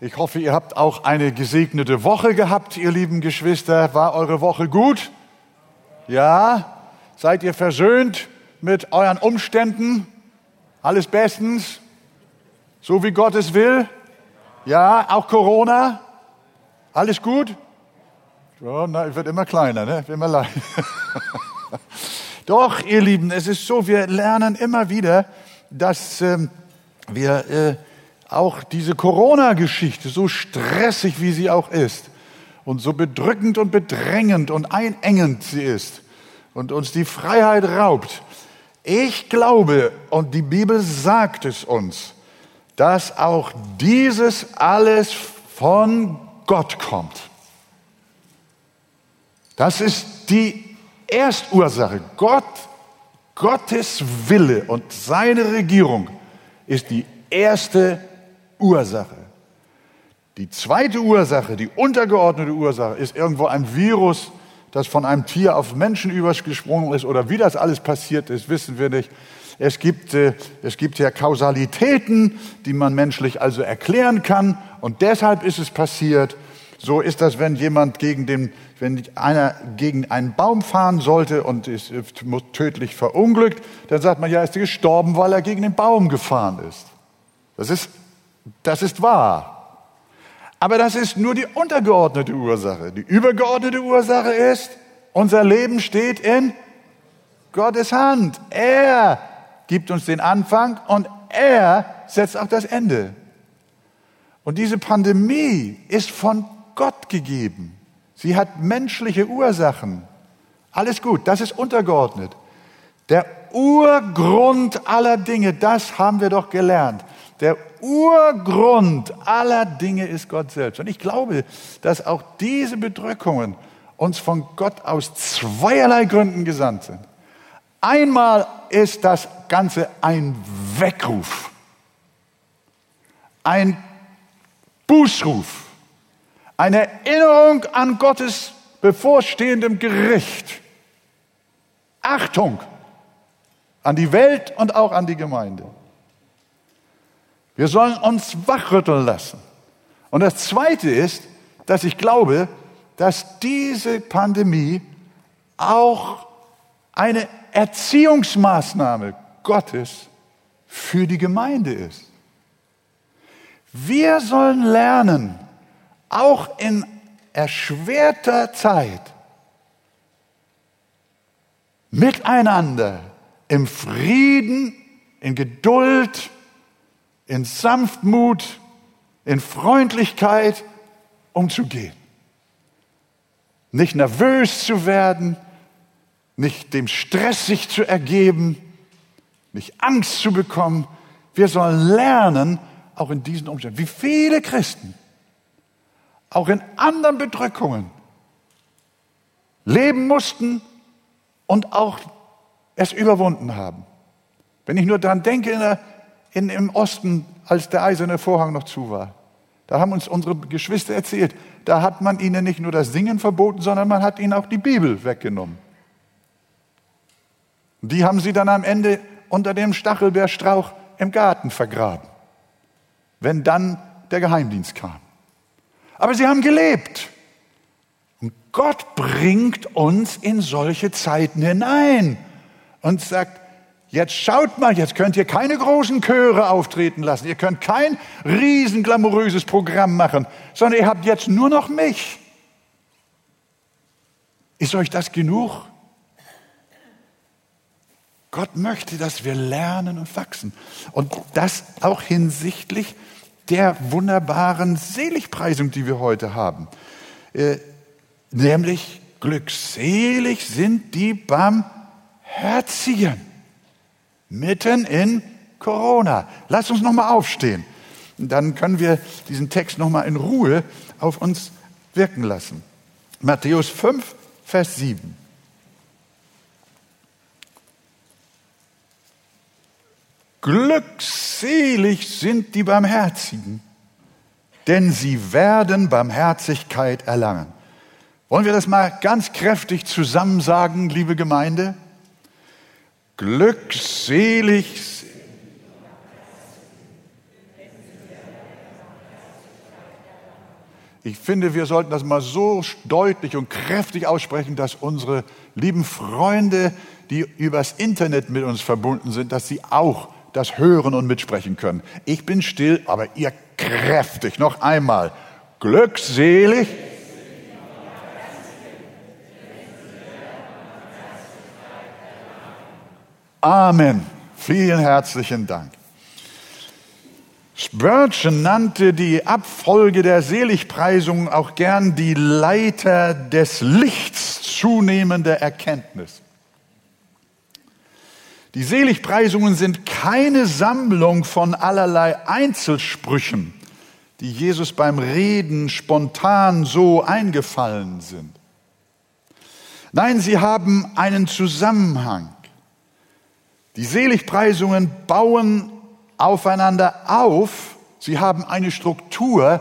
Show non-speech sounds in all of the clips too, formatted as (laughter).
Ich hoffe, ihr habt auch eine gesegnete Woche gehabt, ihr lieben Geschwister. War eure Woche gut? Ja? Seid ihr versöhnt mit euren Umständen? Alles bestens? So wie Gott es will? Ja, auch Corona? Alles gut? Ja, na, wird immer kleiner, ne? Wird immer leichter. Doch, ihr Lieben, es ist so, wir lernen immer wieder, dass ähm, wir äh, auch diese Corona-Geschichte, so stressig wie sie auch ist und so bedrückend und bedrängend und einengend sie ist und uns die Freiheit raubt, ich glaube, und die Bibel sagt es uns, dass auch dieses alles von Gott kommt. Das ist die Erstursache. Gott, Gottes Wille und seine Regierung ist die erste Ursache. Die zweite Ursache, die untergeordnete Ursache, ist irgendwo ein Virus, das von einem Tier auf Menschen übergesprungen ist oder wie das alles passiert ist, wissen wir nicht. Es gibt, äh, es gibt ja Kausalitäten, die man menschlich also erklären kann und deshalb ist es passiert. So ist das, wenn jemand gegen den, wenn einer gegen einen Baum fahren sollte und ist tödlich verunglückt, dann sagt man ja, er ist gestorben, weil er gegen den Baum gefahren ist. Das ist das ist wahr. Aber das ist nur die untergeordnete Ursache. Die übergeordnete Ursache ist, unser Leben steht in Gottes Hand. Er gibt uns den Anfang und er setzt auch das Ende. Und diese Pandemie ist von Gott gegeben. Sie hat menschliche Ursachen. Alles gut, das ist untergeordnet. Der Urgrund aller Dinge, das haben wir doch gelernt. Der Urgrund aller Dinge ist Gott selbst. Und ich glaube, dass auch diese Bedrückungen uns von Gott aus zweierlei Gründen gesandt sind. Einmal ist das Ganze ein Weckruf, ein Bußruf, eine Erinnerung an Gottes bevorstehendem Gericht. Achtung an die Welt und auch an die Gemeinde. Wir sollen uns wachrütteln lassen. Und das Zweite ist, dass ich glaube, dass diese Pandemie auch eine Erziehungsmaßnahme Gottes für die Gemeinde ist. Wir sollen lernen, auch in erschwerter Zeit miteinander im Frieden, in Geduld, in Sanftmut, in Freundlichkeit umzugehen. Nicht nervös zu werden, nicht dem Stress sich zu ergeben, nicht Angst zu bekommen. Wir sollen lernen, auch in diesen Umständen, wie viele Christen auch in anderen Bedrückungen leben mussten und auch es überwunden haben. Wenn ich nur daran denke, in der in, im Osten, als der eiserne Vorhang noch zu war. Da haben uns unsere Geschwister erzählt, da hat man ihnen nicht nur das Singen verboten, sondern man hat ihnen auch die Bibel weggenommen. Die haben sie dann am Ende unter dem Stachelbeerstrauch im Garten vergraben, wenn dann der Geheimdienst kam. Aber sie haben gelebt. Und Gott bringt uns in solche Zeiten hinein und sagt, Jetzt schaut mal, jetzt könnt ihr keine großen Chöre auftreten lassen. Ihr könnt kein riesen glamouröses Programm machen, sondern ihr habt jetzt nur noch mich. Ist euch das genug? Gott möchte, dass wir lernen und wachsen. Und das auch hinsichtlich der wunderbaren Seligpreisung, die wir heute haben. Äh, nämlich glückselig sind die Barmherzigen mitten in Corona. Lass uns noch mal aufstehen. Dann können wir diesen Text noch mal in Ruhe auf uns wirken lassen. Matthäus 5, Vers 7. Glückselig sind die Barmherzigen, denn sie werden Barmherzigkeit erlangen. Wollen wir das mal ganz kräftig zusammen sagen, liebe Gemeinde? Glückselig Ich finde, wir sollten das mal so deutlich und kräftig aussprechen, dass unsere lieben Freunde, die übers Internet mit uns verbunden sind, dass sie auch das hören und mitsprechen können. Ich bin still, aber ihr kräftig. Noch einmal. Glückselig. Amen. Vielen herzlichen Dank. Spurgeon nannte die Abfolge der Seligpreisungen auch gern die Leiter des Lichts zunehmender Erkenntnis. Die Seligpreisungen sind keine Sammlung von allerlei Einzelsprüchen, die Jesus beim Reden spontan so eingefallen sind. Nein, sie haben einen Zusammenhang. Die Seligpreisungen bauen aufeinander auf, sie haben eine Struktur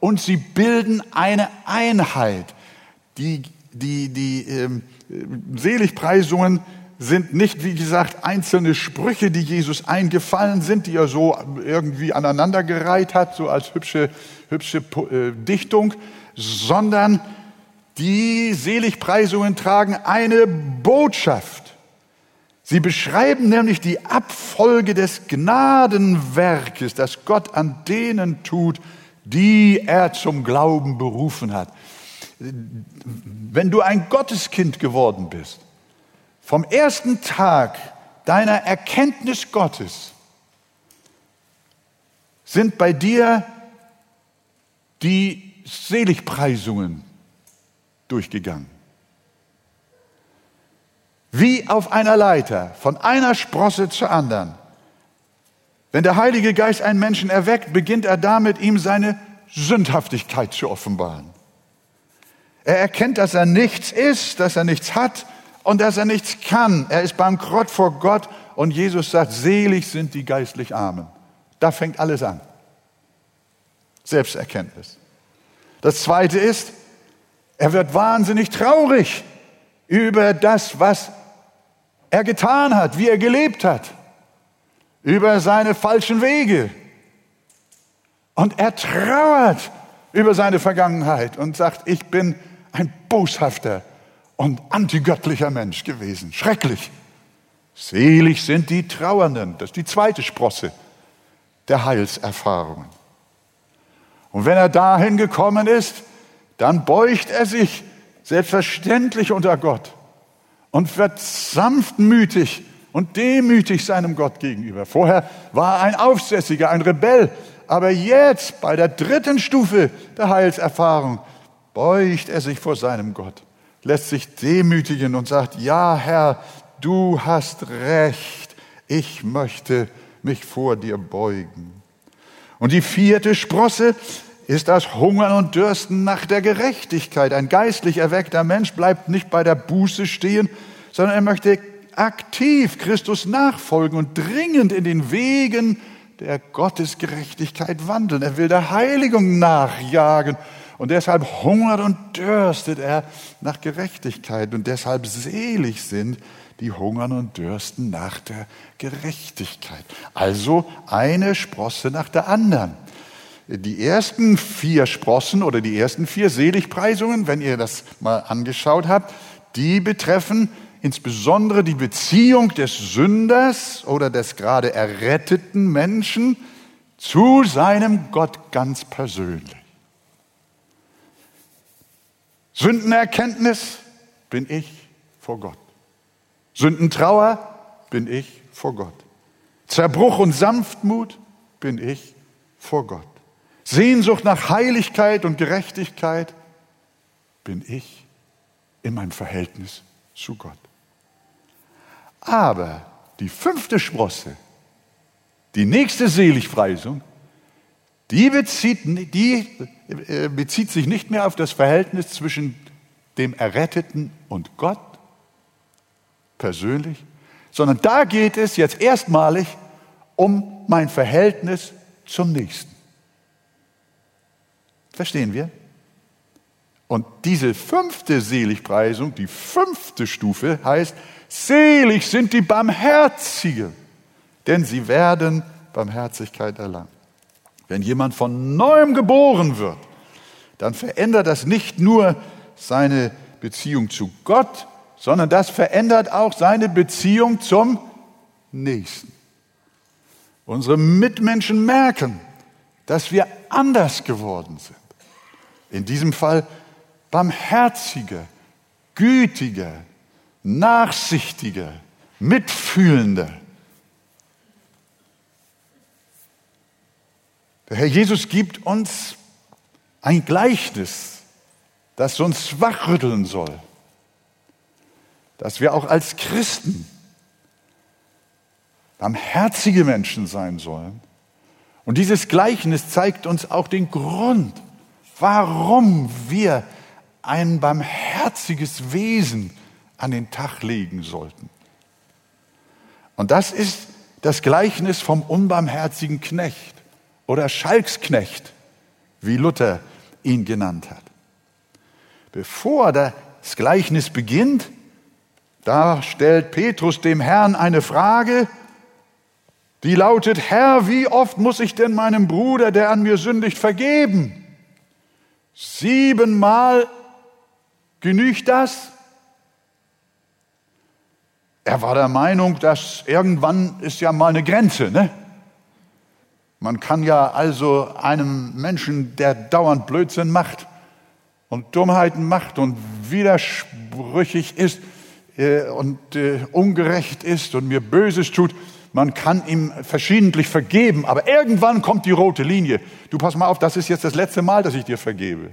und sie bilden eine Einheit. Die, die, die ähm, Seligpreisungen sind nicht, wie gesagt, einzelne Sprüche, die Jesus eingefallen sind, die er so irgendwie aneinandergereiht hat, so als hübsche, hübsche äh, Dichtung, sondern die Seligpreisungen tragen eine Botschaft. Sie beschreiben nämlich die Abfolge des Gnadenwerkes, das Gott an denen tut, die er zum Glauben berufen hat. Wenn du ein Gotteskind geworden bist, vom ersten Tag deiner Erkenntnis Gottes sind bei dir die Seligpreisungen durchgegangen. Wie auf einer Leiter, von einer Sprosse zur anderen. Wenn der Heilige Geist einen Menschen erweckt, beginnt er damit, ihm seine Sündhaftigkeit zu offenbaren. Er erkennt, dass er nichts ist, dass er nichts hat und dass er nichts kann. Er ist bankrott vor Gott und Jesus sagt, selig sind die geistlich Armen. Da fängt alles an. Selbsterkenntnis. Das zweite ist, er wird wahnsinnig traurig über das, was er getan hat, wie er gelebt hat, über seine falschen Wege. Und er trauert über seine Vergangenheit und sagt, ich bin ein boshafter und antigöttlicher Mensch gewesen. Schrecklich. Selig sind die Trauernden. Das ist die zweite Sprosse der Heilserfahrungen. Und wenn er dahin gekommen ist, dann beugt er sich selbstverständlich unter Gott und wird sanftmütig und demütig seinem Gott gegenüber. Vorher war er ein Aufsässiger, ein Rebell, aber jetzt bei der dritten Stufe der Heilserfahrung beugt er sich vor seinem Gott, lässt sich demütigen und sagt, ja Herr, du hast recht, ich möchte mich vor dir beugen. Und die vierte Sprosse ist das Hungern und Dürsten nach der Gerechtigkeit. Ein geistlich erweckter Mensch bleibt nicht bei der Buße stehen, sondern er möchte aktiv Christus nachfolgen und dringend in den Wegen der Gottesgerechtigkeit wandeln. Er will der Heiligung nachjagen und deshalb hungert und dürstet er nach Gerechtigkeit und deshalb selig sind die hungern und dürsten nach der Gerechtigkeit. Also eine Sprosse nach der anderen. Die ersten vier Sprossen oder die ersten vier Seligpreisungen, wenn ihr das mal angeschaut habt, die betreffen insbesondere die Beziehung des Sünders oder des gerade erretteten Menschen zu seinem Gott ganz persönlich. Sündenerkenntnis bin ich vor Gott. Sündentrauer bin ich vor Gott. Zerbruch und Sanftmut bin ich vor Gott. Sehnsucht nach Heiligkeit und Gerechtigkeit bin ich in meinem Verhältnis zu Gott. Aber die fünfte Sprosse, die nächste Seligpreisung, die bezieht, die äh, bezieht sich nicht mehr auf das Verhältnis zwischen dem Erretteten und Gott persönlich, sondern da geht es jetzt erstmalig um mein Verhältnis zum Nächsten. Verstehen wir? Und diese fünfte Seligpreisung, die fünfte Stufe heißt, selig sind die Barmherzigen, denn sie werden Barmherzigkeit erlangen. Wenn jemand von neuem geboren wird, dann verändert das nicht nur seine Beziehung zu Gott, sondern das verändert auch seine Beziehung zum Nächsten. Unsere Mitmenschen merken, dass wir anders geworden sind. In diesem Fall barmherziger, gütiger, nachsichtiger, mitfühlender. Der Herr Jesus gibt uns ein Gleichnis, das uns wachrütteln soll, dass wir auch als Christen barmherzige Menschen sein sollen. Und dieses Gleichnis zeigt uns auch den Grund, warum wir ein barmherziges Wesen an den Tag legen sollten. Und das ist das Gleichnis vom unbarmherzigen Knecht oder Schalksknecht, wie Luther ihn genannt hat. Bevor das Gleichnis beginnt, da stellt Petrus dem Herrn eine Frage, die lautet, Herr, wie oft muss ich denn meinem Bruder, der an mir sündigt, vergeben? Siebenmal genügt das? Er war der Meinung, dass irgendwann ist ja mal eine Grenze, ne? Man kann ja also einem Menschen, der dauernd Blödsinn macht und Dummheiten macht und widersprüchig ist äh, und äh, ungerecht ist und mir Böses tut, man kann ihm verschiedentlich vergeben, aber irgendwann kommt die rote Linie. Du pass mal auf, das ist jetzt das letzte Mal, dass ich dir vergebe.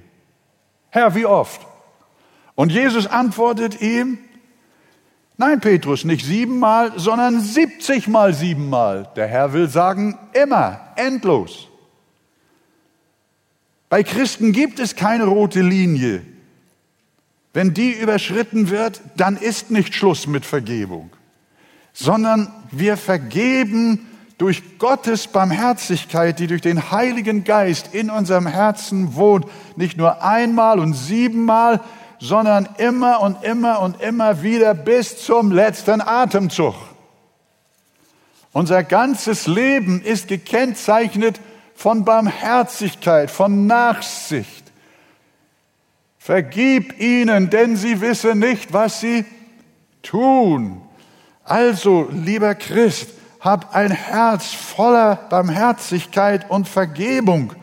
Herr, wie oft? Und Jesus antwortet ihm, Nein, Petrus, nicht siebenmal, sondern siebzigmal siebenmal. Der Herr will sagen, immer, endlos. Bei Christen gibt es keine rote Linie. Wenn die überschritten wird, dann ist nicht Schluss mit Vergebung, sondern wir vergeben durch Gottes Barmherzigkeit, die durch den Heiligen Geist in unserem Herzen wohnt, nicht nur einmal und siebenmal, sondern immer und immer und immer wieder bis zum letzten Atemzug. Unser ganzes Leben ist gekennzeichnet von Barmherzigkeit, von Nachsicht. Vergib ihnen, denn sie wissen nicht, was sie tun. Also, lieber Christ, hab ein Herz voller Barmherzigkeit und Vergebung.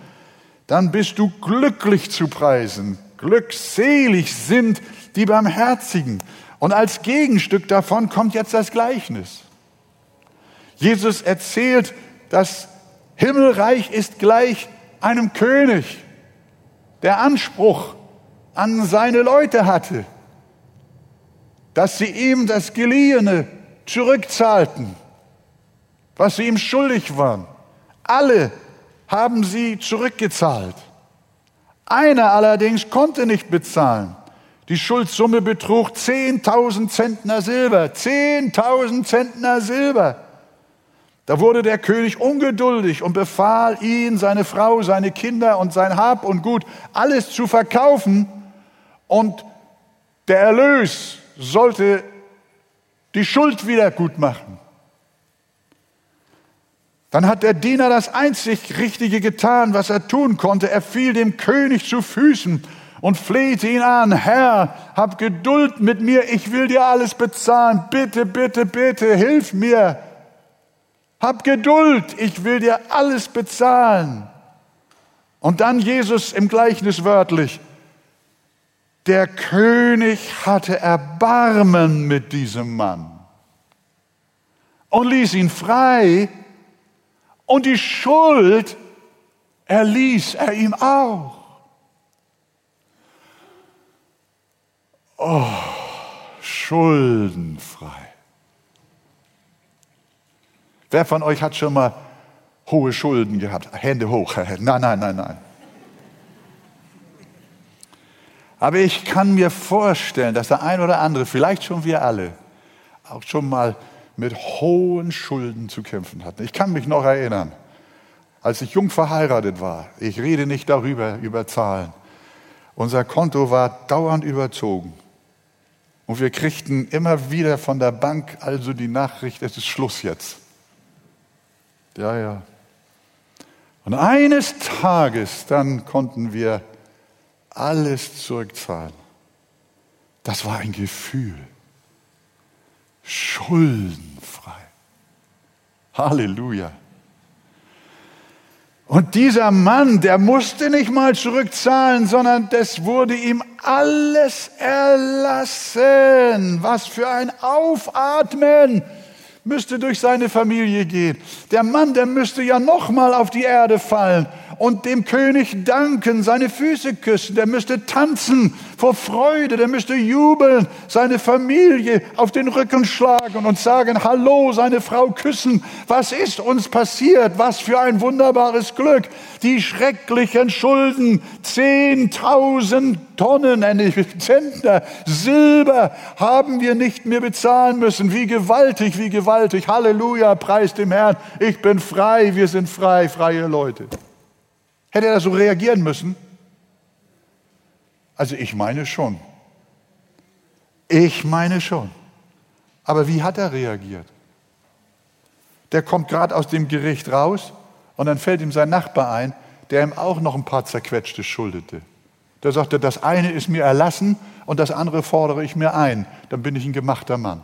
Dann bist du glücklich zu preisen. Glückselig sind die Barmherzigen. Und als Gegenstück davon kommt jetzt das Gleichnis. Jesus erzählt, das Himmelreich ist gleich einem König, der Anspruch an seine Leute hatte, dass sie ihm das Geliehene zurückzahlten, was sie ihm schuldig waren. Alle haben sie zurückgezahlt. Einer allerdings konnte nicht bezahlen. Die Schuldsumme betrug 10.000 Zentner Silber. 10.000 Zentner Silber. Da wurde der König ungeduldig und befahl ihn, seine Frau, seine Kinder und sein Hab und Gut alles zu verkaufen und der Erlös sollte die Schuld wieder gut machen. Dann hat der Diener das einzig Richtige getan, was er tun konnte. Er fiel dem König zu Füßen und flehte ihn an, Herr, hab Geduld mit mir, ich will dir alles bezahlen, bitte, bitte, bitte, hilf mir. Hab Geduld, ich will dir alles bezahlen. Und dann Jesus im Gleichnis wörtlich, der König hatte Erbarmen mit diesem Mann und ließ ihn frei und die Schuld erließ er ihm auch. Oh, schuldenfrei. Wer von euch hat schon mal hohe Schulden gehabt? Hände hoch. (laughs) Nein, nein, nein, nein. Aber ich kann mir vorstellen, dass der ein oder andere, vielleicht schon wir alle, auch schon mal mit hohen Schulden zu kämpfen hatten. Ich kann mich noch erinnern, als ich jung verheiratet war, ich rede nicht darüber, über Zahlen, unser Konto war dauernd überzogen. Und wir kriegten immer wieder von der Bank also die Nachricht, es ist Schluss jetzt. Ja, ja. Und eines Tages dann konnten wir alles zurückzahlen. Das war ein Gefühl. Schuldenfrei. Halleluja. Und dieser Mann, der musste nicht mal zurückzahlen, sondern das wurde ihm alles erlassen. Was für ein Aufatmen müsste durch seine Familie gehen. Der Mann, der müsste ja noch mal auf die Erde fallen und dem König danken, seine Füße küssen, der müsste tanzen vor Freude, der müsste jubeln, seine Familie auf den Rücken schlagen und sagen, hallo, seine Frau küssen, was ist uns passiert, was für ein wunderbares Glück, die schrecklichen Schulden, zehntausend Tonnen, Zentner, Silber haben wir nicht mehr bezahlen müssen, wie gewaltig, wie gewaltig, Halleluja, preis dem Herrn, ich bin frei, wir sind frei, freie Leute. Hätte er so reagieren müssen? Also ich meine schon. Ich meine schon. Aber wie hat er reagiert? Der kommt gerade aus dem Gericht raus und dann fällt ihm sein Nachbar ein, der ihm auch noch ein paar zerquetschte schuldete. Der sagte, das eine ist mir erlassen und das andere fordere ich mir ein. Dann bin ich ein gemachter Mann.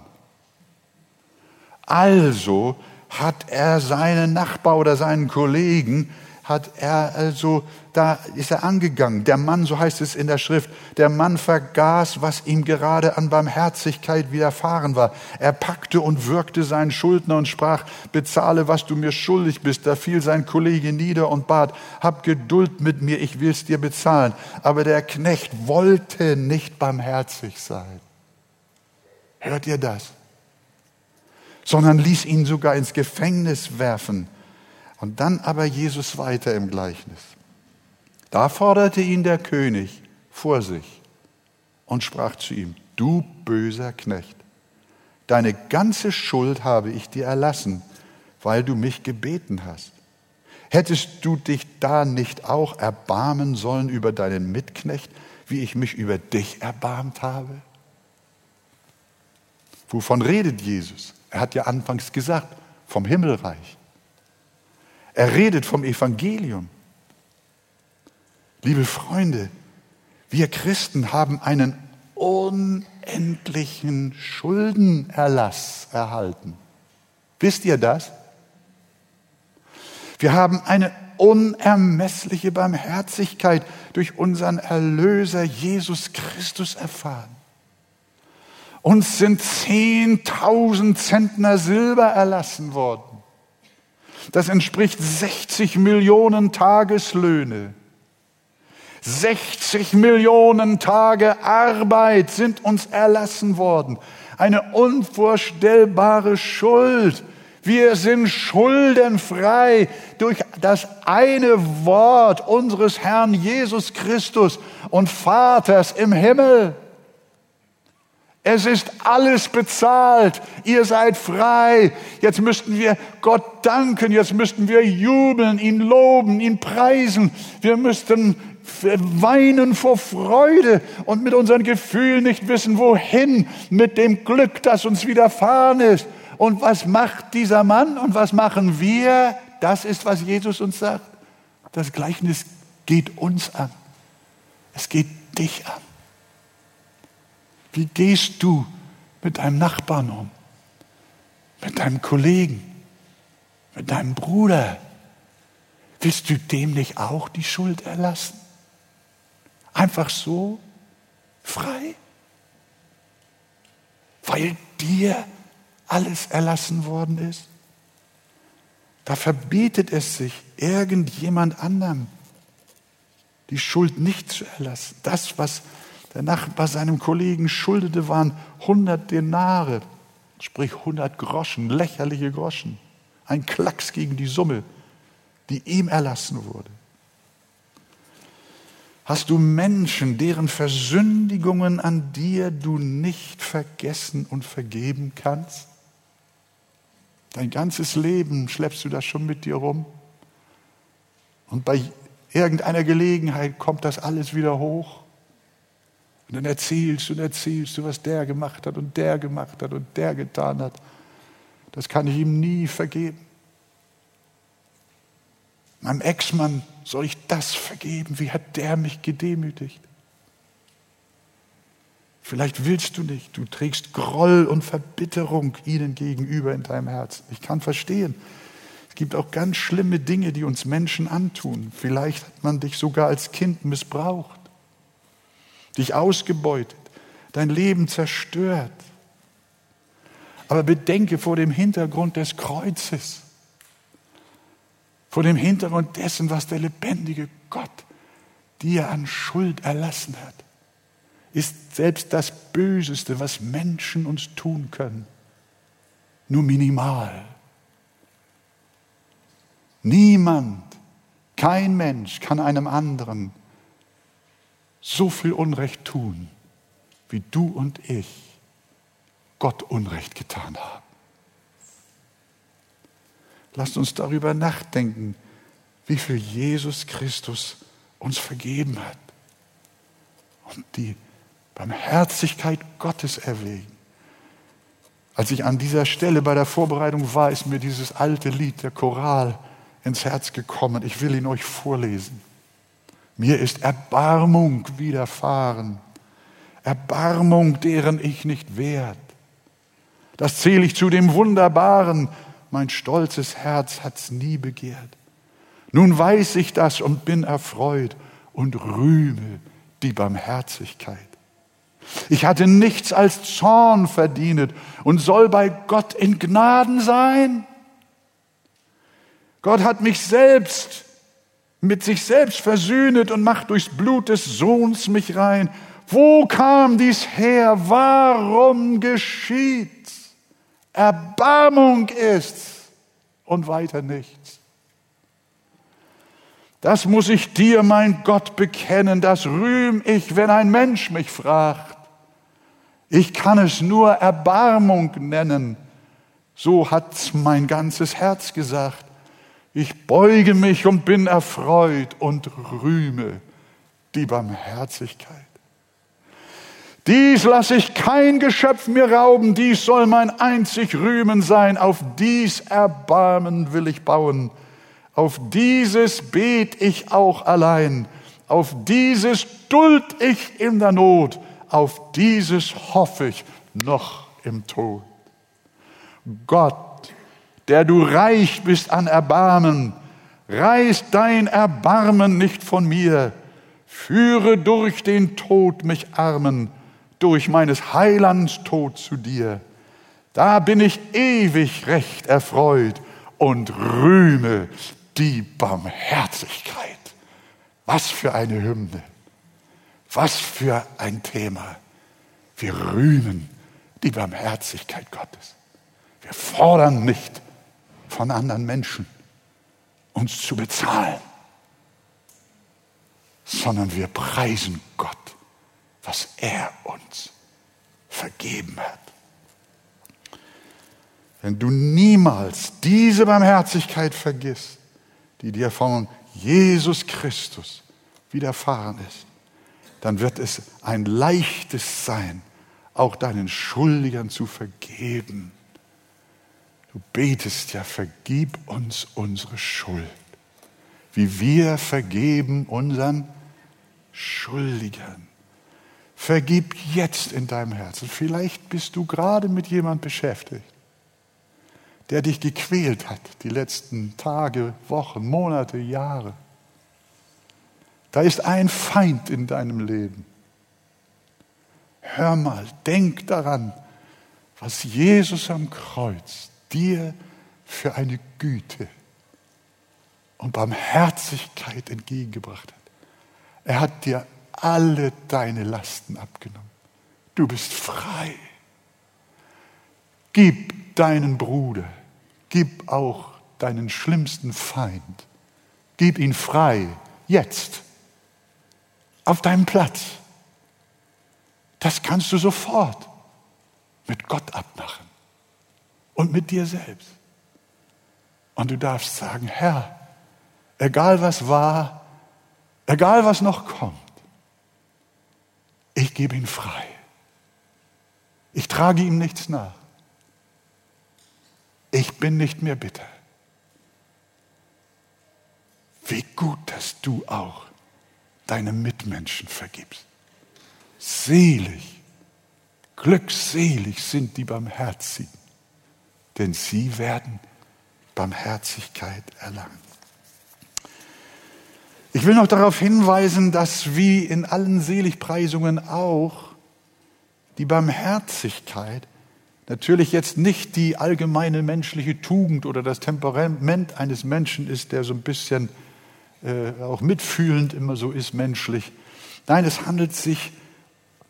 Also hat er seinen Nachbar oder seinen Kollegen hat er also, da ist er angegangen. Der Mann, so heißt es in der Schrift, der Mann vergaß, was ihm gerade an Barmherzigkeit widerfahren war. Er packte und würgte seinen Schuldner und sprach, bezahle, was du mir schuldig bist. Da fiel sein Kollege nieder und bat, hab Geduld mit mir, ich will's dir bezahlen. Aber der Knecht wollte nicht barmherzig sein. Hört ihr das? Sondern ließ ihn sogar ins Gefängnis werfen und dann aber Jesus weiter im Gleichnis. Da forderte ihn der König vor sich und sprach zu ihm, du böser Knecht, deine ganze Schuld habe ich dir erlassen, weil du mich gebeten hast. Hättest du dich da nicht auch erbarmen sollen über deinen Mitknecht, wie ich mich über dich erbarmt habe? Wovon redet Jesus? Er hat ja anfangs gesagt, vom Himmelreich. Er redet vom Evangelium. Liebe Freunde, wir Christen haben einen unendlichen Schuldenerlass erhalten. Wisst ihr das? Wir haben eine unermessliche Barmherzigkeit durch unseren Erlöser Jesus Christus erfahren. Uns sind zehntausend Zentner Silber erlassen worden. Das entspricht 60 Millionen Tageslöhne. 60 Millionen Tage Arbeit sind uns erlassen worden. Eine unvorstellbare Schuld. Wir sind schuldenfrei durch das eine Wort unseres Herrn Jesus Christus und Vaters im Himmel. Es ist alles bezahlt. Ihr seid frei. Jetzt müssten wir Gott danken. Jetzt müssten wir jubeln, ihn loben, ihn preisen. Wir müssten weinen vor Freude und mit unseren Gefühlen nicht wissen, wohin mit dem Glück, das uns widerfahren ist. Und was macht dieser Mann und was machen wir? Das ist, was Jesus uns sagt. Das Gleichnis geht uns an. Es geht dich an. Wie gehst du mit deinem Nachbarn um? Mit deinem Kollegen? Mit deinem Bruder? Willst du dem nicht auch die Schuld erlassen? Einfach so? Frei? Weil dir alles erlassen worden ist? Da verbietet es sich irgendjemand anderem, die Schuld nicht zu erlassen. Das, was der Nachbar seinem Kollegen schuldete, waren 100 Denare, sprich 100 Groschen, lächerliche Groschen. Ein Klacks gegen die Summe, die ihm erlassen wurde. Hast du Menschen, deren Versündigungen an dir du nicht vergessen und vergeben kannst? Dein ganzes Leben schleppst du das schon mit dir rum. Und bei irgendeiner Gelegenheit kommt das alles wieder hoch. Und dann erzählst du und erzählst du, was der gemacht hat und der gemacht hat und der getan hat. Das kann ich ihm nie vergeben. Meinem Ex-Mann soll ich das vergeben? Wie hat der mich gedemütigt? Vielleicht willst du nicht. Du trägst Groll und Verbitterung ihnen gegenüber in deinem Herzen. Ich kann verstehen. Es gibt auch ganz schlimme Dinge, die uns Menschen antun. Vielleicht hat man dich sogar als Kind missbraucht, dich ausgebeutet, dein Leben zerstört. Aber bedenke vor dem Hintergrund des Kreuzes, vor dem Hintergrund dessen, was der lebendige Gott dir an Schuld erlassen hat, ist selbst das Böseste, was Menschen uns tun können, nur minimal. Niemand, kein Mensch kann einem anderen so viel Unrecht tun, wie du und ich Gott Unrecht getan haben. Lasst uns darüber nachdenken, wie viel Jesus Christus uns vergeben hat und die Barmherzigkeit Gottes erwägen. Als ich an dieser Stelle bei der Vorbereitung war, ist mir dieses alte Lied, der Choral, ins Herz gekommen. Ich will ihn euch vorlesen. Mir ist Erbarmung widerfahren, Erbarmung, deren ich nicht wert. Das zähle ich zu dem Wunderbaren, mein stolzes Herz hat's nie begehrt. Nun weiß ich das und bin erfreut und rühme die Barmherzigkeit. Ich hatte nichts als Zorn verdient und soll bei Gott in Gnaden sein. Gott hat mich selbst mit sich selbst versöhnet und macht durchs Blut des Sohns mich rein. Wo kam dies her? Warum geschieht's? Erbarmung ist's und weiter nichts. Das muss ich dir, mein Gott, bekennen, das rühm ich, wenn ein Mensch mich fragt. Ich kann es nur Erbarmung nennen. So hat's mein ganzes Herz gesagt. Ich beuge mich und bin erfreut und rühme die Barmherzigkeit. Dies lasse ich kein Geschöpf mir rauben, dies soll mein einzig Rühmen sein, auf dies Erbarmen will ich bauen, auf dieses bet ich auch allein, auf dieses duld ich in der Not, auf dieses hoffe ich noch im Tod. Gott, der du reich bist an Erbarmen, reiß dein Erbarmen nicht von mir, führe durch den Tod mich Armen, durch meines Heilands Tod zu dir. Da bin ich ewig recht erfreut und rühme die Barmherzigkeit. Was für eine Hymne. Was für ein Thema. Wir rühmen die Barmherzigkeit Gottes. Wir fordern nicht von anderen Menschen, uns zu bezahlen, sondern wir preisen Gott was er uns vergeben hat. Wenn du niemals diese Barmherzigkeit vergisst, die dir von Jesus Christus widerfahren ist, dann wird es ein leichtes sein, auch deinen Schuldigern zu vergeben. Du betest ja, vergib uns unsere Schuld, wie wir vergeben unseren Schuldigern. Vergib jetzt in deinem Herzen. Vielleicht bist du gerade mit jemand beschäftigt, der dich gequält hat die letzten Tage, Wochen, Monate, Jahre. Da ist ein Feind in deinem Leben. Hör mal, denk daran, was Jesus am Kreuz dir für eine Güte und Barmherzigkeit entgegengebracht hat. Er hat dir alle deine Lasten abgenommen. Du bist frei. Gib deinen Bruder, gib auch deinen schlimmsten Feind, gib ihn frei, jetzt, auf deinem Platz. Das kannst du sofort mit Gott abmachen und mit dir selbst. Und du darfst sagen, Herr, egal was war, egal was noch kommt, ich gebe ihn frei. Ich trage ihm nichts nach. Ich bin nicht mehr bitter. Wie gut, dass du auch deine Mitmenschen vergibst. Selig Glückselig sind die Barmherzigen, denn sie werden Barmherzigkeit erlangen. Ich will noch darauf hinweisen, dass wie in allen Seligpreisungen auch die Barmherzigkeit natürlich jetzt nicht die allgemeine menschliche Tugend oder das Temperament eines Menschen ist, der so ein bisschen äh, auch mitfühlend immer so ist menschlich. Nein, es handelt sich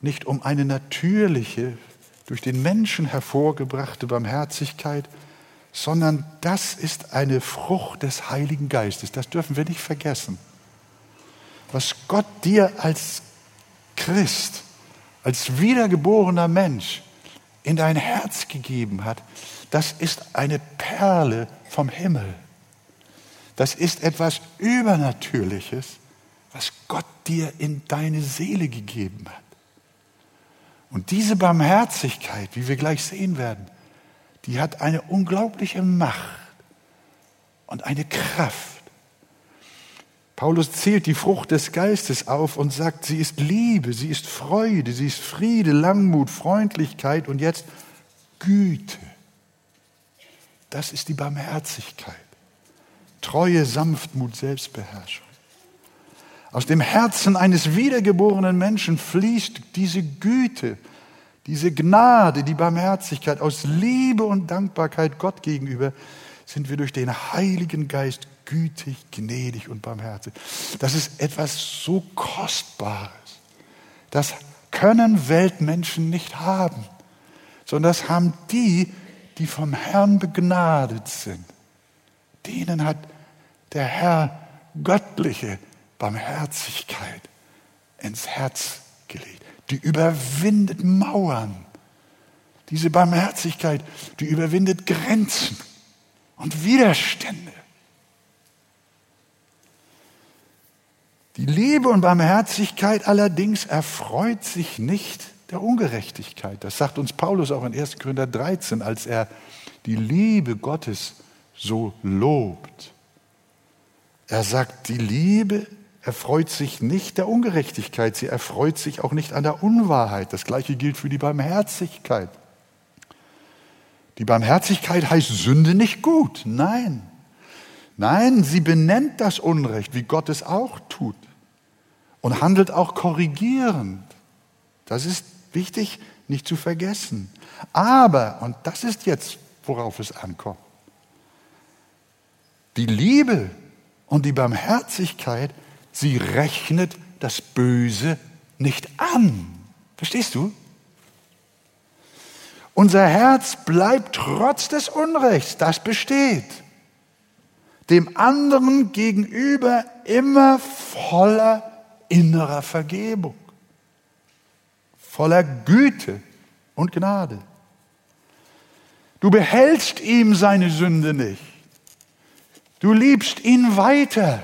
nicht um eine natürliche, durch den Menschen hervorgebrachte Barmherzigkeit, sondern das ist eine Frucht des Heiligen Geistes. Das dürfen wir nicht vergessen. Was Gott dir als Christ, als wiedergeborener Mensch in dein Herz gegeben hat, das ist eine Perle vom Himmel. Das ist etwas Übernatürliches, was Gott dir in deine Seele gegeben hat. Und diese Barmherzigkeit, wie wir gleich sehen werden, die hat eine unglaubliche Macht und eine Kraft. Paulus zählt die Frucht des Geistes auf und sagt, sie ist Liebe, sie ist Freude, sie ist Friede, Langmut, Freundlichkeit und jetzt Güte. Das ist die Barmherzigkeit. Treue, Sanftmut, Selbstbeherrschung. Aus dem Herzen eines wiedergeborenen Menschen fließt diese Güte, diese Gnade, die Barmherzigkeit. Aus Liebe und Dankbarkeit Gott gegenüber sind wir durch den Heiligen Geist gütig, gnädig und barmherzig. Das ist etwas so Kostbares. Das können Weltmenschen nicht haben, sondern das haben die, die vom Herrn begnadet sind. Denen hat der Herr göttliche Barmherzigkeit ins Herz gelegt. Die überwindet Mauern. Diese Barmherzigkeit, die überwindet Grenzen und Widerstände. Die Liebe und Barmherzigkeit allerdings erfreut sich nicht der Ungerechtigkeit. Das sagt uns Paulus auch in 1. Korinther 13, als er die Liebe Gottes so lobt. Er sagt, die Liebe erfreut sich nicht der Ungerechtigkeit, sie erfreut sich auch nicht an der Unwahrheit. Das gleiche gilt für die Barmherzigkeit. Die Barmherzigkeit heißt Sünde nicht gut, nein. Nein, sie benennt das Unrecht, wie Gott es auch tut und handelt auch korrigierend. Das ist wichtig, nicht zu vergessen. Aber, und das ist jetzt, worauf es ankommt, die Liebe und die Barmherzigkeit Sie rechnet das Böse nicht an. Verstehst du? Unser Herz bleibt trotz des Unrechts, das besteht, dem anderen gegenüber immer voller innerer Vergebung, voller Güte und Gnade. Du behältst ihm seine Sünde nicht. Du liebst ihn weiter.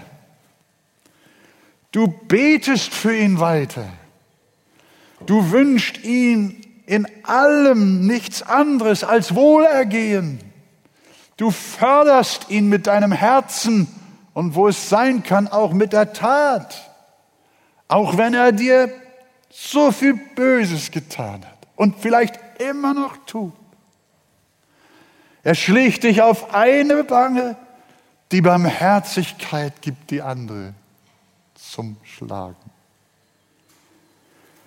Du betest für ihn weiter. Du wünschst ihm in allem nichts anderes als Wohlergehen. Du förderst ihn mit deinem Herzen und wo es sein kann, auch mit der Tat. Auch wenn er dir so viel Böses getan hat und vielleicht immer noch tut. Er schlägt dich auf eine Bange, die Barmherzigkeit gibt die andere zum Schlagen.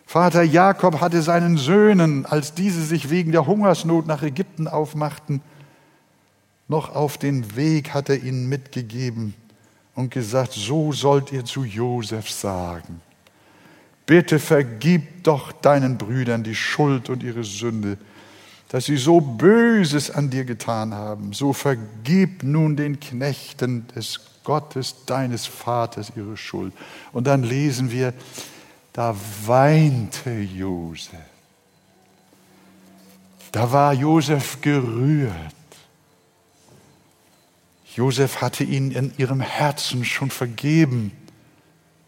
Vater Jakob hatte seinen Söhnen, als diese sich wegen der Hungersnot nach Ägypten aufmachten, noch auf den Weg hat er ihnen mitgegeben und gesagt, so sollt ihr zu Josef sagen. Bitte vergib doch deinen Brüdern die Schuld und ihre Sünde, dass sie so Böses an dir getan haben. So vergib nun den Knechten des Gottes, deines Vaters ihre Schuld. Und dann lesen wir, da weinte Josef. Da war Josef gerührt. Josef hatte ihn in ihrem Herzen schon vergeben,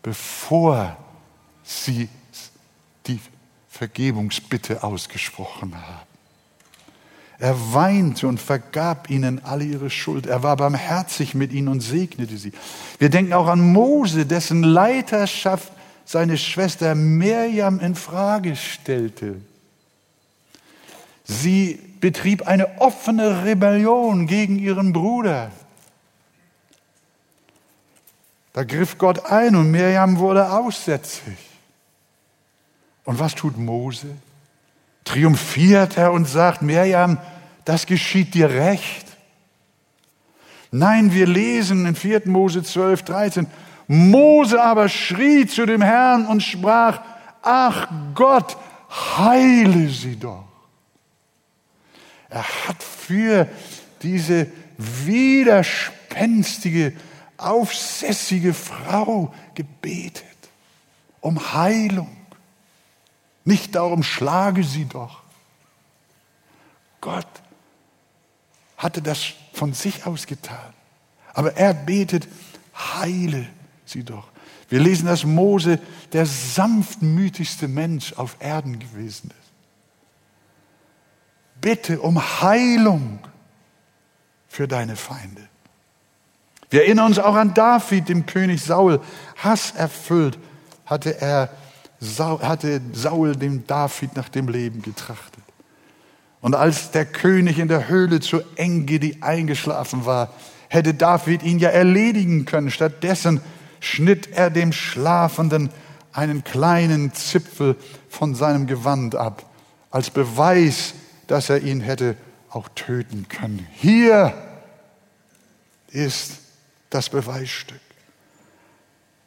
bevor sie die Vergebungsbitte ausgesprochen haben. Er weinte und vergab ihnen alle ihre Schuld. Er war barmherzig mit ihnen und segnete sie. Wir denken auch an Mose, dessen Leiterschaft seine Schwester Mirjam in Frage stellte. Sie betrieb eine offene Rebellion gegen ihren Bruder. Da griff Gott ein und Mirjam wurde aussätzig. Und was tut Mose? Triumphiert er und sagt, Mirjam, das geschieht dir recht. Nein, wir lesen in 4. Mose 12, 13, Mose aber schrie zu dem Herrn und sprach, ach Gott, heile sie doch. Er hat für diese widerspenstige, aufsässige Frau gebetet, um Heilung. Nicht darum, schlage sie doch. Gott hatte das von sich aus getan. Aber er betet, heile sie doch. Wir lesen, dass Mose der sanftmütigste Mensch auf Erden gewesen ist. Bitte um Heilung für deine Feinde. Wir erinnern uns auch an David, dem König Saul. Hass erfüllt hatte er hatte Saul dem David nach dem Leben getrachtet. Und als der König in der Höhle zu Engedi eingeschlafen war, hätte David ihn ja erledigen können. Stattdessen schnitt er dem Schlafenden einen kleinen Zipfel von seinem Gewand ab, als Beweis, dass er ihn hätte auch töten können. Hier ist das Beweisstück.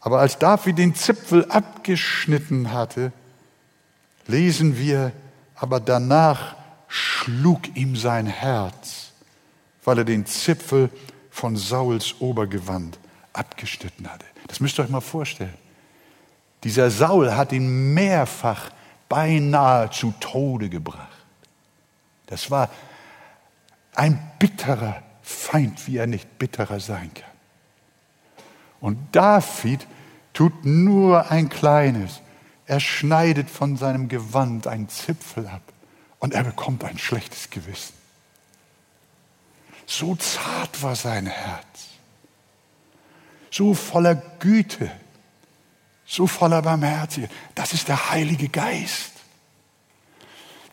Aber als David den Zipfel abgeschnitten hatte, lesen wir, aber danach schlug ihm sein Herz, weil er den Zipfel von Sauls Obergewand abgeschnitten hatte. Das müsst ihr euch mal vorstellen. Dieser Saul hat ihn mehrfach beinahe zu Tode gebracht. Das war ein bitterer Feind, wie er nicht bitterer sein kann. Und David tut nur ein kleines. Er schneidet von seinem Gewand einen Zipfel ab und er bekommt ein schlechtes Gewissen. So zart war sein Herz, so voller Güte, so voller Barmherzigkeit. Das ist der Heilige Geist.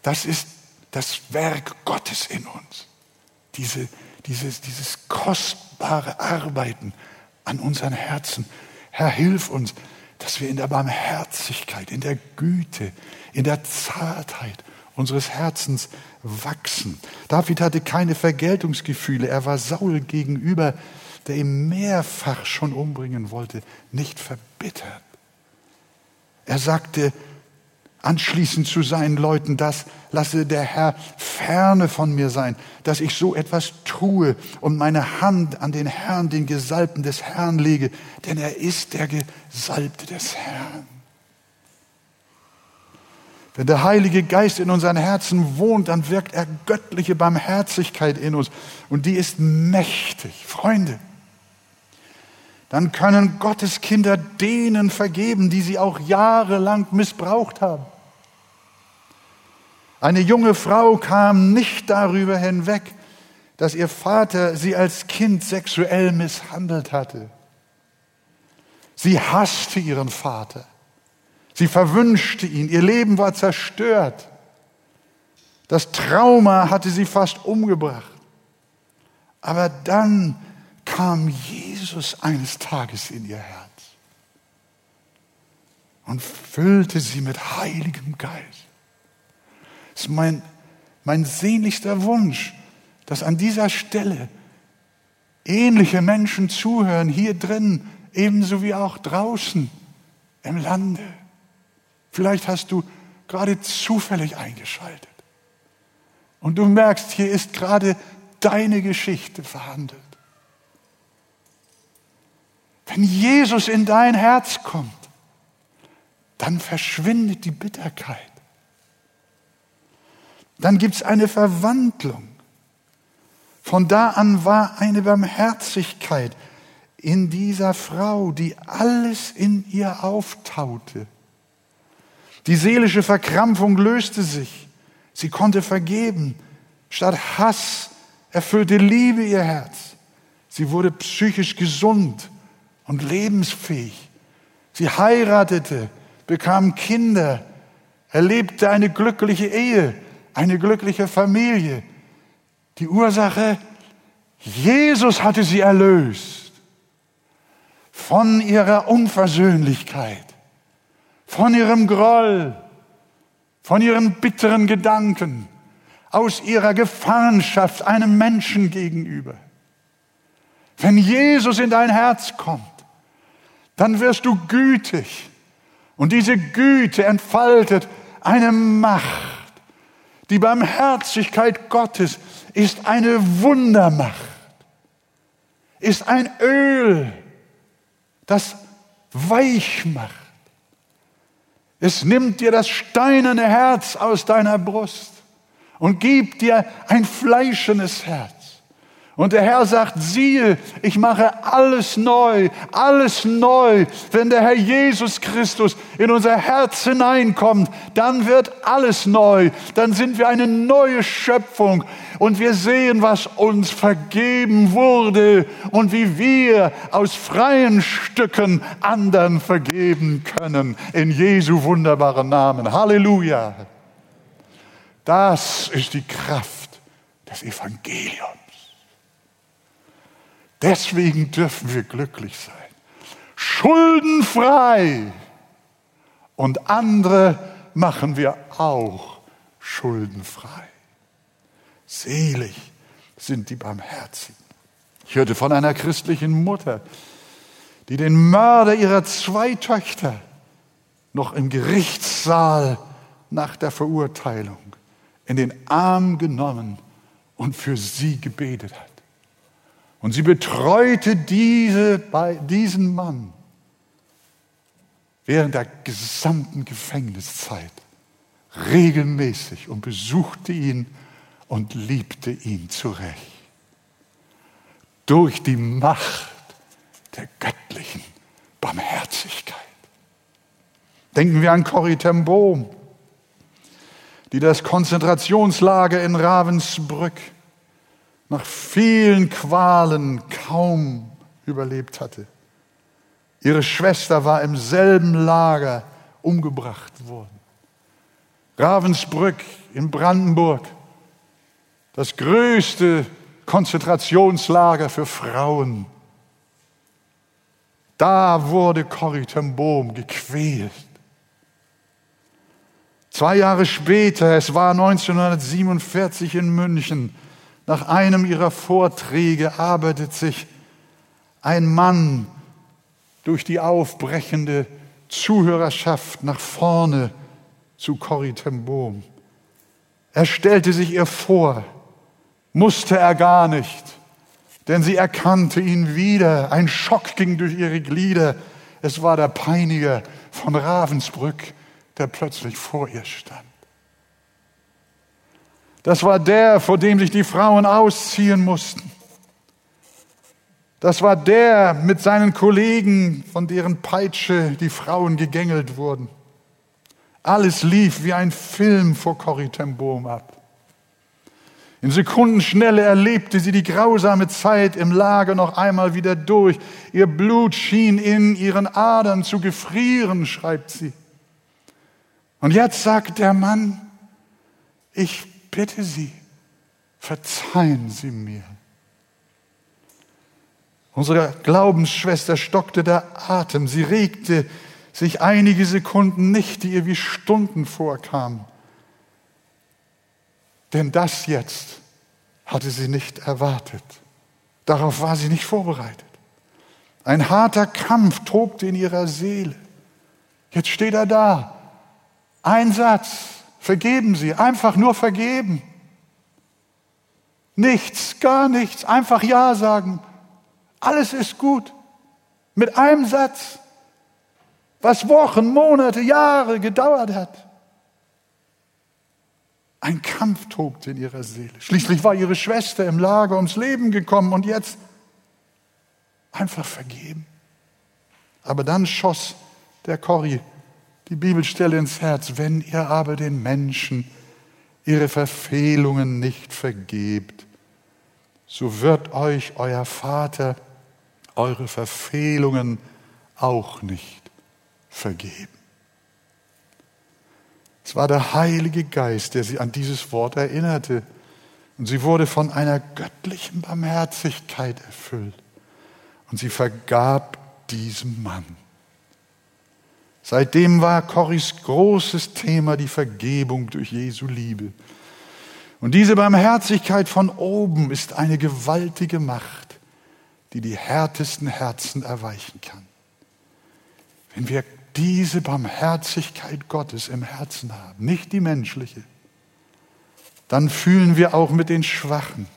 Das ist das Werk Gottes in uns. Diese, dieses, dieses kostbare Arbeiten an unseren Herzen Herr, hilf uns, dass wir in der Barmherzigkeit, in der Güte, in der Zartheit unseres Herzens wachsen. David hatte keine Vergeltungsgefühle. Er war Saul gegenüber, der ihn mehrfach schon umbringen wollte, nicht verbittert. Er sagte, anschließend zu seinen Leuten, das lasse der Herr ferne von mir sein, dass ich so etwas tue und meine Hand an den Herrn, den Gesalbten des Herrn lege, denn er ist der Gesalbte des Herrn. Wenn der Heilige Geist in unseren Herzen wohnt, dann wirkt er göttliche Barmherzigkeit in uns und die ist mächtig. Freunde, dann können Gottes Kinder denen vergeben, die sie auch jahrelang missbraucht haben. Eine junge Frau kam nicht darüber hinweg, dass ihr Vater sie als Kind sexuell misshandelt hatte. Sie hasste ihren Vater. Sie verwünschte ihn. Ihr Leben war zerstört. Das Trauma hatte sie fast umgebracht. Aber dann kam Jesus eines Tages in ihr Herz und füllte sie mit Heiligem Geist. Das ist mein, mein sehnlichster Wunsch, dass an dieser Stelle ähnliche Menschen zuhören, hier drin, ebenso wie auch draußen im Lande. Vielleicht hast du gerade zufällig eingeschaltet und du merkst, hier ist gerade deine Geschichte verhandelt. Wenn Jesus in dein Herz kommt, dann verschwindet die Bitterkeit dann gibt es eine Verwandlung. Von da an war eine Barmherzigkeit in dieser Frau, die alles in ihr auftaute. Die seelische Verkrampfung löste sich. Sie konnte vergeben. Statt Hass erfüllte Liebe ihr Herz. Sie wurde psychisch gesund und lebensfähig. Sie heiratete, bekam Kinder, erlebte eine glückliche Ehe eine glückliche Familie. Die Ursache, Jesus hatte sie erlöst von ihrer Unversöhnlichkeit, von ihrem Groll, von ihren bitteren Gedanken, aus ihrer Gefangenschaft einem Menschen gegenüber. Wenn Jesus in dein Herz kommt, dann wirst du gütig. Und diese Güte entfaltet eine Macht. Die Barmherzigkeit Gottes ist eine Wundermacht, ist ein Öl, das weich macht. Es nimmt dir das steinerne Herz aus deiner Brust und gibt dir ein fleischendes Herz. Und der Herr sagt, siehe, ich mache alles neu, alles neu. Wenn der Herr Jesus Christus in unser Herz hineinkommt, dann wird alles neu. Dann sind wir eine neue Schöpfung und wir sehen, was uns vergeben wurde und wie wir aus freien Stücken anderen vergeben können. In Jesu wunderbaren Namen. Halleluja. Das ist die Kraft des Evangeliums. Deswegen dürfen wir glücklich sein. Schuldenfrei. Und andere machen wir auch schuldenfrei. Selig sind die Barmherzigen. Ich hörte von einer christlichen Mutter, die den Mörder ihrer zwei Töchter noch im Gerichtssaal nach der Verurteilung in den Arm genommen und für sie gebetet hat. Und sie betreute diese, diesen Mann während der gesamten Gefängniszeit regelmäßig und besuchte ihn und liebte ihn zurecht. Durch die Macht der göttlichen Barmherzigkeit. Denken wir an Corrie ten Bohm, die das Konzentrationslager in Ravensbrück nach vielen Qualen kaum überlebt hatte. Ihre Schwester war im selben Lager umgebracht worden. Ravensbrück in Brandenburg, das größte Konzentrationslager für Frauen. Da wurde Corrie ten Bohm gequält. Zwei Jahre später, es war 1947 in München, nach einem ihrer Vorträge arbeitet sich ein Mann durch die aufbrechende Zuhörerschaft nach vorne zu Corrie ten Bohm. Er stellte sich ihr vor, musste er gar nicht, denn sie erkannte ihn wieder. Ein Schock ging durch ihre Glieder. Es war der Peiniger von Ravensbrück, der plötzlich vor ihr stand. Das war der, vor dem sich die Frauen ausziehen mussten. Das war der mit seinen Kollegen, von deren Peitsche die Frauen gegängelt wurden. Alles lief wie ein Film vor Bohm ab. In Sekundenschnelle erlebte sie die grausame Zeit im Lager noch einmal wieder durch. Ihr Blut schien in ihren Adern zu gefrieren, schreibt sie. Und jetzt sagt der Mann, ich bitte Sie, verzeihen Sie mir. Unsere Glaubensschwester stockte der Atem. Sie regte sich einige Sekunden nicht, die ihr wie Stunden vorkamen. Denn das jetzt hatte sie nicht erwartet. Darauf war sie nicht vorbereitet. Ein harter Kampf tobte in ihrer Seele. Jetzt steht er da. Ein Satz. Vergeben Sie, einfach nur vergeben. Nichts, gar nichts, einfach Ja sagen. Alles ist gut. Mit einem Satz, was Wochen, Monate, Jahre gedauert hat. Ein Kampf tobte in ihrer Seele. Schließlich war ihre Schwester im Lager ums Leben gekommen und jetzt einfach vergeben. Aber dann schoss der Corrie die Bibelstelle ins Herz, wenn ihr aber den Menschen ihre Verfehlungen nicht vergebt, so wird euch euer Vater eure Verfehlungen auch nicht vergeben. Es Es war der Heilige Geist, der sie an dieses Wort erinnerte. Und sie wurde von einer göttlichen Barmherzigkeit erfüllt. Und sie vergab diesem Mann. Seitdem war Corrys großes Thema die Vergebung durch Jesu Liebe. Und diese Barmherzigkeit von oben ist eine gewaltige Macht, die die härtesten Herzen erweichen kann. Wenn wir diese Barmherzigkeit Gottes im Herzen haben, nicht die menschliche, dann fühlen wir auch mit den Schwachen.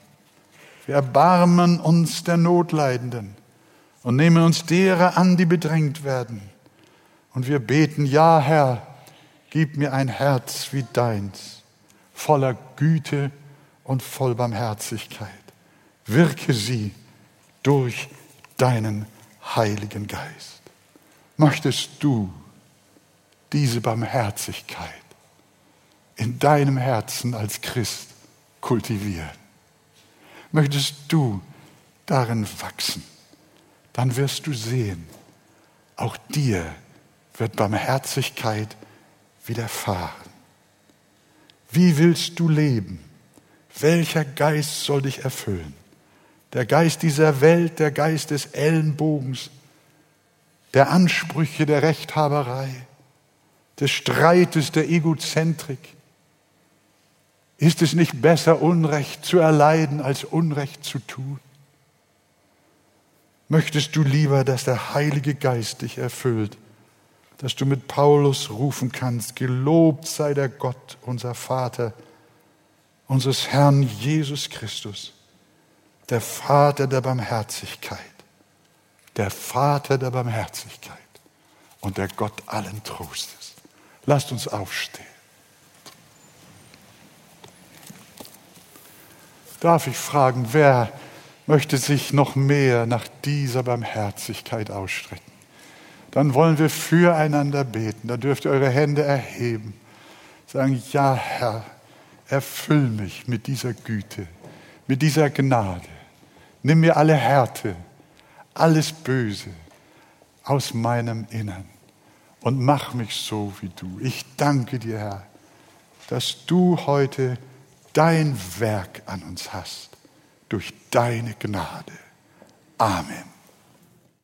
Wir erbarmen uns der Notleidenden und nehmen uns derer an, die bedrängt werden. Und wir beten, ja Herr, gib mir ein Herz wie deins voller Güte und voll Barmherzigkeit. Wirke sie durch deinen Heiligen Geist. Möchtest du diese Barmherzigkeit in deinem Herzen als Christ kultivieren? Möchtest du darin wachsen? Dann wirst du sehen, auch dir wird Barmherzigkeit widerfahren. Wie willst du leben? Welcher Geist soll dich erfüllen? Der Geist dieser Welt, der Geist des Ellenbogens, der Ansprüche, der Rechthaberei, des Streites, der Egozentrik. Ist es nicht besser, Unrecht zu erleiden, als Unrecht zu tun? Möchtest du lieber, dass der Heilige Geist dich erfüllt dass du mit Paulus rufen kannst, gelobt sei der Gott, unser Vater, unseres Herrn Jesus Christus, der Vater der Barmherzigkeit, der Vater der Barmherzigkeit und der Gott allen Trostes. Lasst uns aufstehen. Darf ich fragen, wer möchte sich noch mehr nach dieser Barmherzigkeit ausstrecken? Dann wollen wir füreinander beten. Da dürft ihr eure Hände erheben. Sagen, ja Herr, erfüll mich mit dieser Güte, mit dieser Gnade. Nimm mir alle Härte, alles Böse aus meinem Innern und mach mich so wie du. Ich danke dir, Herr, dass du heute dein Werk an uns hast, durch deine Gnade. Amen.